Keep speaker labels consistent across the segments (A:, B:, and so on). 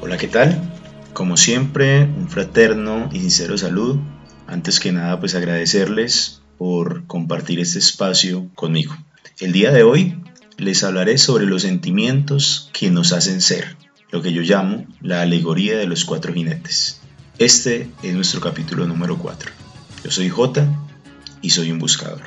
A: Hola, ¿qué tal? Como siempre, un fraterno y sincero saludo. Antes que nada, pues agradecerles por compartir este espacio conmigo. El día de hoy les hablaré sobre los sentimientos que nos hacen ser, lo que yo llamo la alegoría de los cuatro jinetes. Este es nuestro capítulo número 4. Yo soy J y soy un buscador.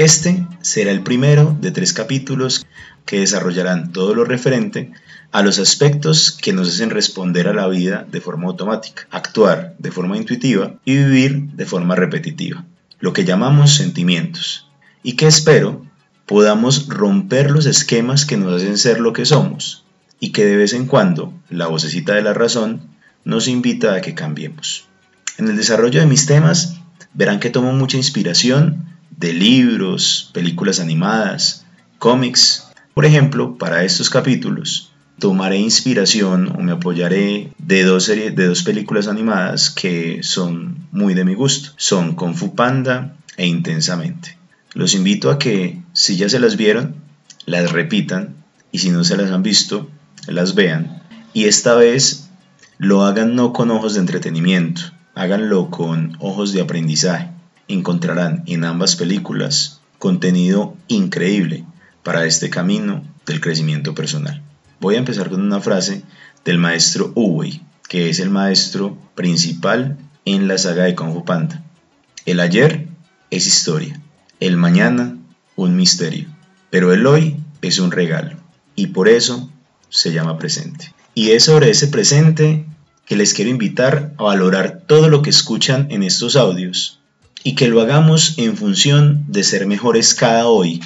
A: Este será el primero de tres capítulos que desarrollarán todo lo referente a los aspectos que nos hacen responder a la vida de forma automática, actuar de forma intuitiva y vivir de forma repetitiva, lo que llamamos sentimientos, y que espero podamos romper los esquemas que nos hacen ser lo que somos, y que de vez en cuando la vocecita de la razón nos invita a que cambiemos. En el desarrollo de mis temas verán que tomo mucha inspiración de libros, películas animadas, cómics. Por ejemplo, para estos capítulos tomaré inspiración o me apoyaré de dos, series, de dos películas animadas que son muy de mi gusto. Son Kung Fu Panda e Intensamente. Los invito a que, si ya se las vieron, las repitan y si no se las han visto, las vean. Y esta vez lo hagan no con ojos de entretenimiento, háganlo con ojos de aprendizaje. Encontrarán en ambas películas contenido increíble para este camino del crecimiento personal. Voy a empezar con una frase del maestro Uwei, que es el maestro principal en la saga de Kung Panda. El ayer es historia, el mañana un misterio, pero el hoy es un regalo y por eso se llama presente. Y es sobre ese presente que les quiero invitar a valorar todo lo que escuchan en estos audios y que lo hagamos en función de ser mejores cada hoy,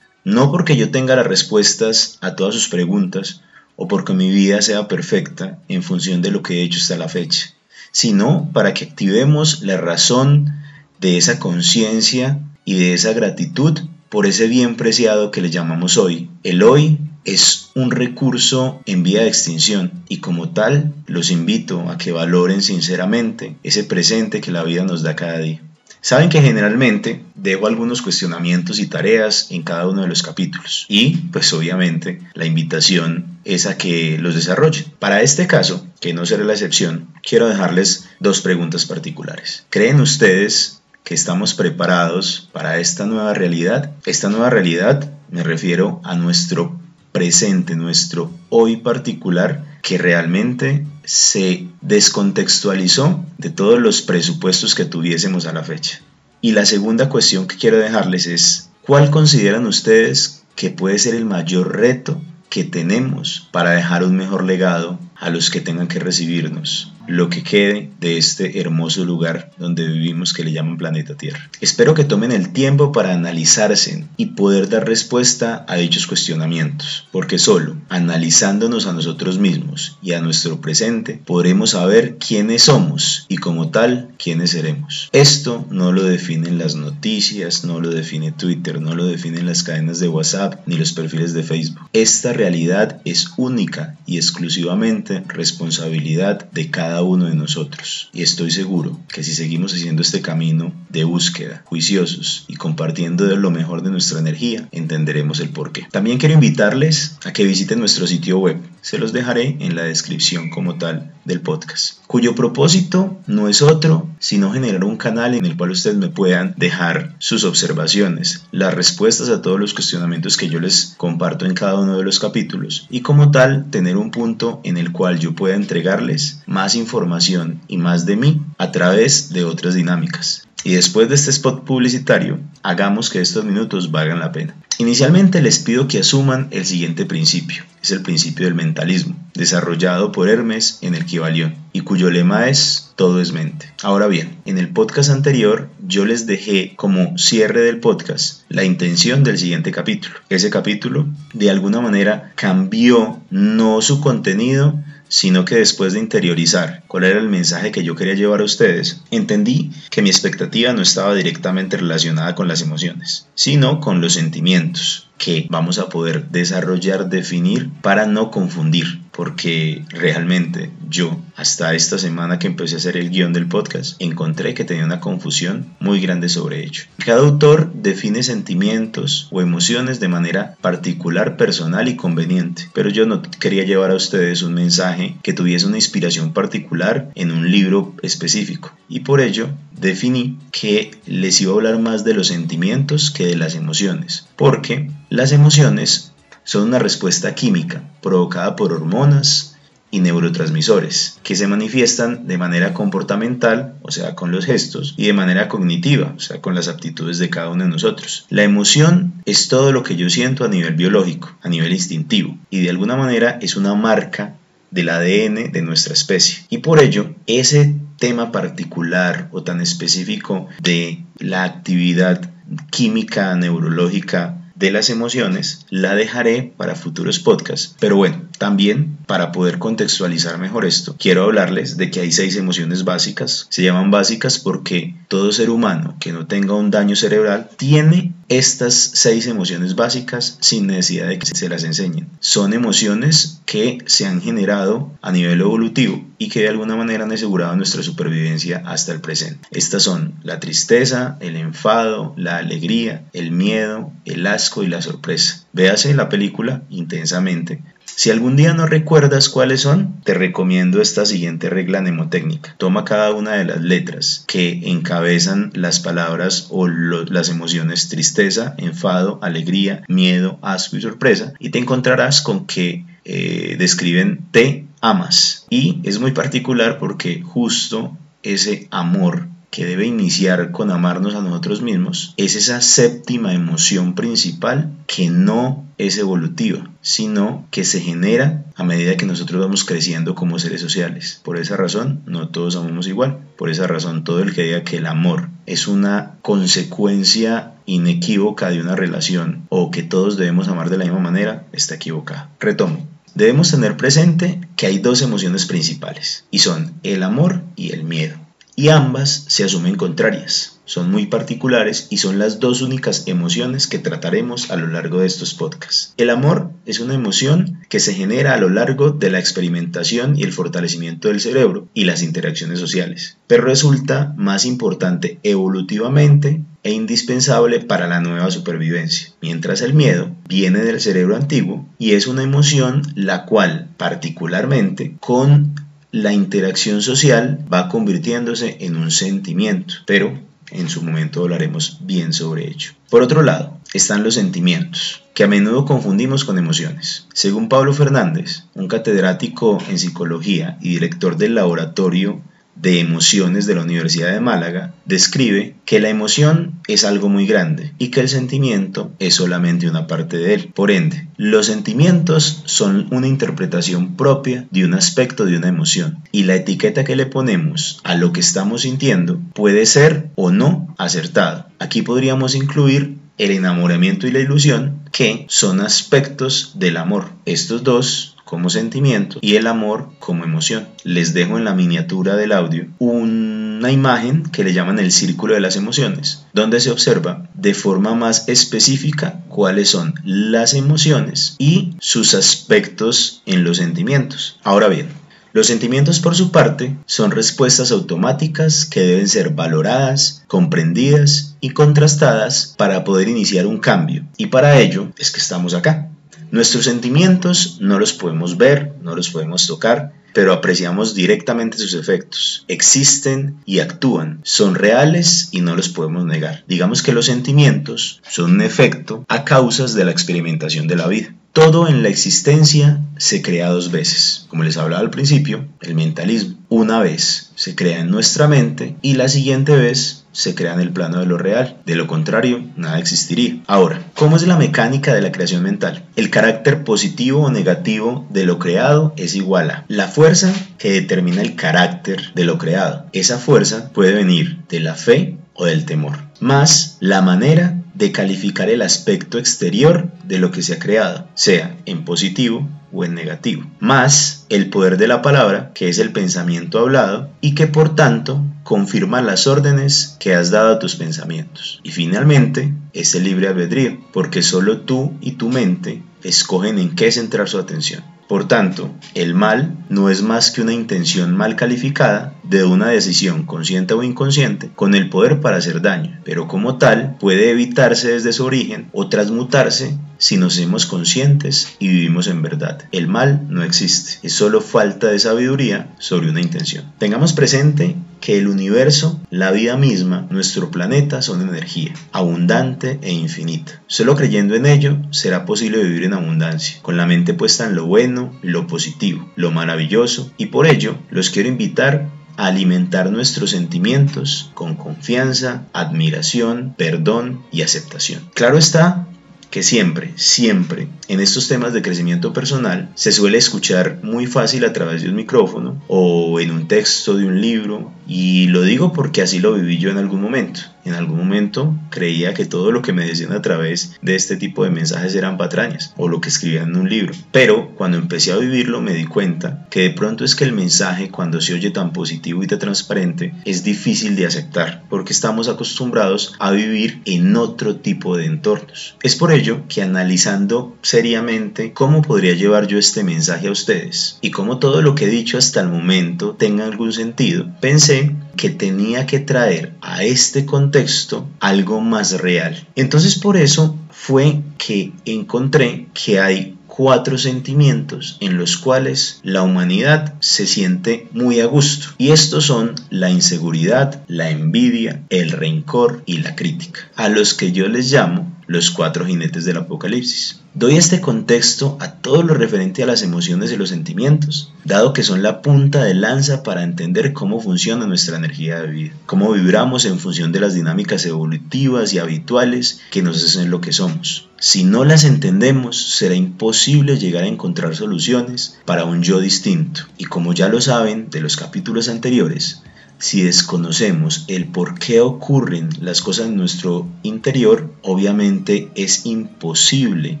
A: no porque yo tenga las respuestas a todas sus preguntas o porque mi vida sea perfecta en función de lo que he hecho hasta la fecha, sino para que activemos la razón de esa conciencia y de esa gratitud por ese bien preciado que le llamamos hoy. El hoy es un recurso en vía de extinción y como tal los invito a que valoren sinceramente ese presente que la vida nos da cada día. Saben que generalmente dejo algunos cuestionamientos y tareas en cada uno de los capítulos y pues obviamente la invitación es a que los desarrollen. Para este caso, que no será la excepción, quiero dejarles dos preguntas particulares. ¿Creen ustedes que estamos preparados para esta nueva realidad? Esta nueva realidad me refiero a nuestro presente, nuestro hoy particular, que realmente se descontextualizó de todos los presupuestos que tuviésemos a la fecha. Y la segunda cuestión que quiero dejarles es, ¿cuál consideran ustedes que puede ser el mayor reto que tenemos para dejar un mejor legado a los que tengan que recibirnos, lo que quede de este hermoso lugar donde vivimos que le llaman planeta Tierra. Espero que tomen el tiempo para analizarse y poder dar respuesta a dichos cuestionamientos, porque solo analizándonos a nosotros mismos y a nuestro presente podremos saber quiénes somos y como tal quiénes seremos. Esto no lo definen las noticias, no lo define Twitter, no lo definen las cadenas de WhatsApp ni los perfiles de Facebook. Esta realidad es única y exclusivamente responsabilidad de cada uno de nosotros. Y estoy seguro que si seguimos haciendo este camino de búsqueda, juiciosos y compartiendo lo mejor de nuestra energía, entenderemos el porqué. También quiero invitarles a que visiten nuestro sitio web. Se los dejaré en la descripción como tal del podcast, cuyo propósito no es otro sino generar un canal en el cual ustedes me puedan dejar sus observaciones, las respuestas a todos los cuestionamientos que yo les comparto en cada uno de los capítulos y como tal tener un punto en el cual yo pueda entregarles más información y más de mí a través de otras dinámicas. Y después de este spot publicitario, hagamos que estos minutos valgan la pena. Inicialmente les pido que asuman el siguiente principio. Es el principio del mentalismo, desarrollado por Hermes en el Kibalión, y cuyo lema es todo es mente. Ahora bien, en el podcast anterior yo les dejé como cierre del podcast la intención del siguiente capítulo. Ese capítulo de alguna manera cambió no su contenido, sino que después de interiorizar cuál era el mensaje que yo quería llevar a ustedes, entendí que mi expectativa no estaba directamente relacionada con las emociones, sino con los sentimientos que vamos a poder desarrollar, definir para no confundir porque realmente yo hasta esta semana que empecé a hacer el guion del podcast encontré que tenía una confusión muy grande sobre ello. Cada autor define sentimientos o emociones de manera particular, personal y conveniente, pero yo no quería llevar a ustedes un mensaje que tuviese una inspiración particular en un libro específico y por ello definí que les iba a hablar más de los sentimientos que de las emociones, porque las emociones son una respuesta química provocada por hormonas y neurotransmisores que se manifiestan de manera comportamental, o sea, con los gestos, y de manera cognitiva, o sea, con las aptitudes de cada uno de nosotros. La emoción es todo lo que yo siento a nivel biológico, a nivel instintivo, y de alguna manera es una marca del ADN de nuestra especie. Y por ello, ese tema particular o tan específico de la actividad química neurológica de las emociones la dejaré para futuros podcasts. Pero bueno, también para poder contextualizar mejor esto, quiero hablarles de que hay seis emociones básicas. Se llaman básicas porque todo ser humano que no tenga un daño cerebral tiene estas seis emociones básicas sin necesidad de que se las enseñen. Son emociones que se han generado a nivel evolutivo y que de alguna manera han asegurado nuestra supervivencia hasta el presente. Estas son la tristeza, el enfado, la alegría, el miedo, el asco y la sorpresa. Véase la película intensamente si algún día no recuerdas cuáles son, te recomiendo esta siguiente regla mnemotécnica. Toma cada una de las letras que encabezan las palabras o las emociones tristeza, enfado, alegría, miedo, asco y sorpresa y te encontrarás con que eh, describen te amas. Y es muy particular porque justo ese amor que debe iniciar con amarnos a nosotros mismos es esa séptima emoción principal que no es evolutiva, sino que se genera a medida que nosotros vamos creciendo como seres sociales. Por esa razón, no todos amamos igual. Por esa razón, todo el que diga que el amor es una consecuencia inequívoca de una relación o que todos debemos amar de la misma manera, está equivocado. Retomo. Debemos tener presente que hay dos emociones principales y son el amor y el miedo y ambas se asumen contrarias. Son muy particulares y son las dos únicas emociones que trataremos a lo largo de estos podcasts. El amor es una emoción que se genera a lo largo de la experimentación y el fortalecimiento del cerebro y las interacciones sociales, pero resulta más importante evolutivamente e indispensable para la nueva supervivencia, mientras el miedo viene del cerebro antiguo y es una emoción la cual particularmente con la interacción social va convirtiéndose en un sentimiento, pero en su momento hablaremos bien sobre ello. Por otro lado, están los sentimientos, que a menudo confundimos con emociones. Según Pablo Fernández, un catedrático en psicología y director del laboratorio de Emociones de la Universidad de Málaga describe que la emoción es algo muy grande y que el sentimiento es solamente una parte de él. Por ende, los sentimientos son una interpretación propia de un aspecto de una emoción y la etiqueta que le ponemos a lo que estamos sintiendo puede ser o no acertado. Aquí podríamos incluir el enamoramiento y la ilusión, que son aspectos del amor. Estos dos como sentimiento y el amor como emoción. Les dejo en la miniatura del audio una imagen que le llaman el círculo de las emociones, donde se observa de forma más específica cuáles son las emociones y sus aspectos en los sentimientos. Ahora bien, los sentimientos, por su parte, son respuestas automáticas que deben ser valoradas, comprendidas y contrastadas para poder iniciar un cambio. Y para ello es que estamos acá. Nuestros sentimientos no los podemos ver, no los podemos tocar, pero apreciamos directamente sus efectos. Existen y actúan, son reales y no los podemos negar. Digamos que los sentimientos son un efecto a causas de la experimentación de la vida. Todo en la existencia se crea dos veces. Como les hablaba al principio, el mentalismo. Una vez se crea en nuestra mente y la siguiente vez se crea en el plano de lo real. De lo contrario, nada existiría. Ahora, ¿cómo es la mecánica de la creación mental? El carácter positivo o negativo de lo creado es igual a la fuerza que determina el carácter de lo creado. Esa fuerza puede venir de la fe o del temor, más la manera de calificar el aspecto exterior de lo que se ha creado, sea en positivo o en negativo, más el poder de la palabra, que es el pensamiento hablado, y que por tanto confirma las órdenes que has dado a tus pensamientos. Y finalmente, es el libre albedrío, porque solo tú y tu mente escogen en qué centrar su atención. Por tanto, el mal no es más que una intención mal calificada de una decisión consciente o inconsciente con el poder para hacer daño, pero como tal puede evitarse desde su origen o transmutarse si nos hacemos conscientes y vivimos en verdad. El mal no existe, es solo falta de sabiduría sobre una intención. Tengamos presente que el universo, la vida misma, nuestro planeta son energía, abundante e infinita. Solo creyendo en ello será posible vivir en abundancia, con la mente puesta en lo bueno, lo positivo, lo maravilloso, y por ello los quiero invitar alimentar nuestros sentimientos con confianza, admiración, perdón y aceptación. Claro está que siempre, siempre en estos temas de crecimiento personal se suele escuchar muy fácil a través de un micrófono o en un texto de un libro y lo digo porque así lo viví yo en algún momento. En algún momento creía que todo lo que me decían a través de este tipo de mensajes eran patrañas o lo que escribían en un libro. Pero cuando empecé a vivirlo me di cuenta que de pronto es que el mensaje cuando se oye tan positivo y tan transparente es difícil de aceptar porque estamos acostumbrados a vivir en otro tipo de entornos. Es por ello que analizando seriamente cómo podría llevar yo este mensaje a ustedes y cómo todo lo que he dicho hasta el momento tenga algún sentido, pensé que tenía que traer a este contexto algo más real. Entonces por eso fue que encontré que hay cuatro sentimientos en los cuales la humanidad se siente muy a gusto. Y estos son la inseguridad, la envidia, el rencor y la crítica, a los que yo les llamo los cuatro jinetes del apocalipsis. Doy este contexto a todo lo referente a las emociones y los sentimientos, dado que son la punta de lanza para entender cómo funciona nuestra energía de vida, cómo vibramos en función de las dinámicas evolutivas y habituales que nos hacen lo que somos. Si no las entendemos, será imposible llegar a encontrar soluciones para un yo distinto. Y como ya lo saben de los capítulos anteriores, si desconocemos el por qué ocurren las cosas en nuestro interior, obviamente es imposible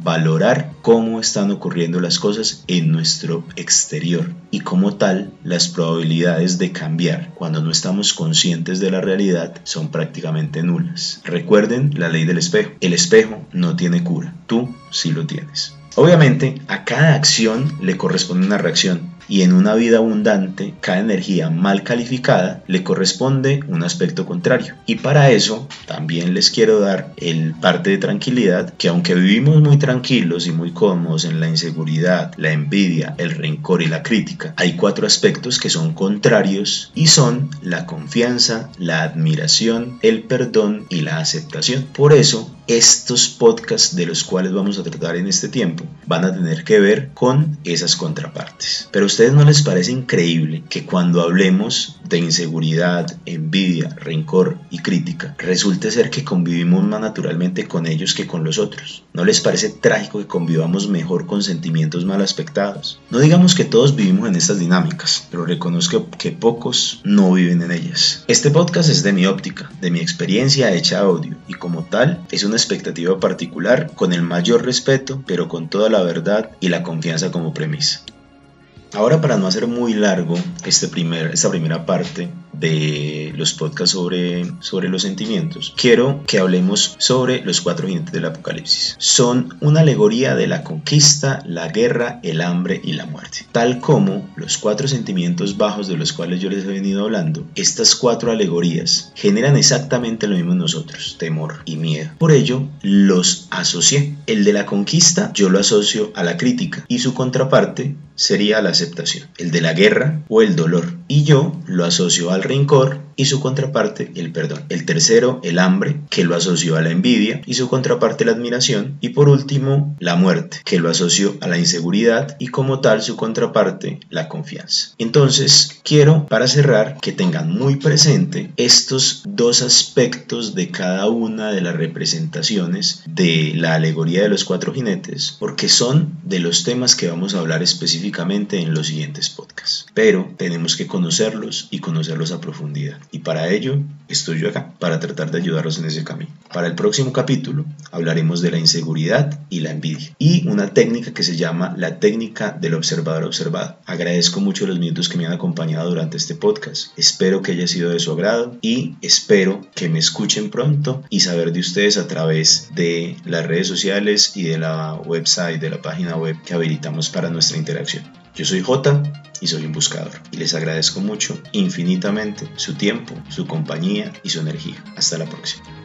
A: valorar cómo están ocurriendo las cosas en nuestro exterior y como tal las probabilidades de cambiar cuando no estamos conscientes de la realidad son prácticamente nulas. Recuerden la ley del espejo. El espejo no tiene cura, tú sí lo tienes. Obviamente a cada acción le corresponde una reacción y en una vida abundante, cada energía mal calificada le corresponde un aspecto contrario. Y para eso también les quiero dar el parte de tranquilidad que aunque vivimos muy tranquilos y muy cómodos en la inseguridad, la envidia, el rencor y la crítica, hay cuatro aspectos que son contrarios y son la confianza, la admiración, el perdón y la aceptación. Por eso, estos podcasts de los cuales vamos a tratar en este tiempo van a tener que ver con esas contrapartes. Pero ustedes no les parece increíble que cuando hablemos de inseguridad, envidia, rencor y crítica, resulte ser que convivimos más naturalmente con ellos que con los otros? ¿No les parece trágico que convivamos mejor con sentimientos mal aspectados? No digamos que todos vivimos en estas dinámicas, pero reconozco que pocos no viven en ellas. Este podcast es de mi óptica, de mi experiencia hecha audio, y como tal es una expectativa particular con el mayor respeto, pero con toda la verdad y la confianza como premisa. Ahora para no hacer muy largo este primer, esta primera parte de los podcasts sobre, sobre los sentimientos, quiero que hablemos sobre los cuatro jinetes del apocalipsis. Son una alegoría de la conquista, la guerra, el hambre y la muerte. Tal como los cuatro sentimientos bajos de los cuales yo les he venido hablando, estas cuatro alegorías generan exactamente lo mismo en nosotros, temor y miedo. Por ello, los asocié. El de la conquista yo lo asocio a la crítica y su contraparte sería la aceptación, el de la guerra o el dolor, y yo lo asocio al rencor y su contraparte el perdón. El tercero, el hambre, que lo asoció a la envidia y su contraparte la admiración. Y por último, la muerte, que lo asoció a la inseguridad y como tal su contraparte la confianza. Entonces, quiero para cerrar que tengan muy presente estos dos aspectos de cada una de las representaciones de la alegoría de los cuatro jinetes, porque son de los temas que vamos a hablar específicamente en los siguientes podcasts. Pero tenemos que conocerlos y conocerlos a profundidad. Y para ello estoy yo acá, para tratar de ayudarlos en ese camino. Para el próximo capítulo hablaremos de la inseguridad y la envidia y una técnica que se llama la técnica del observador observado. Agradezco mucho los minutos que me han acompañado durante este podcast. Espero que haya sido de su agrado y espero que me escuchen pronto y saber de ustedes a través de las redes sociales y de la website, de la página web que habilitamos para nuestra interacción. Yo soy J y soy un buscador y les agradezco mucho infinitamente su tiempo, su compañía y su energía. Hasta la próxima.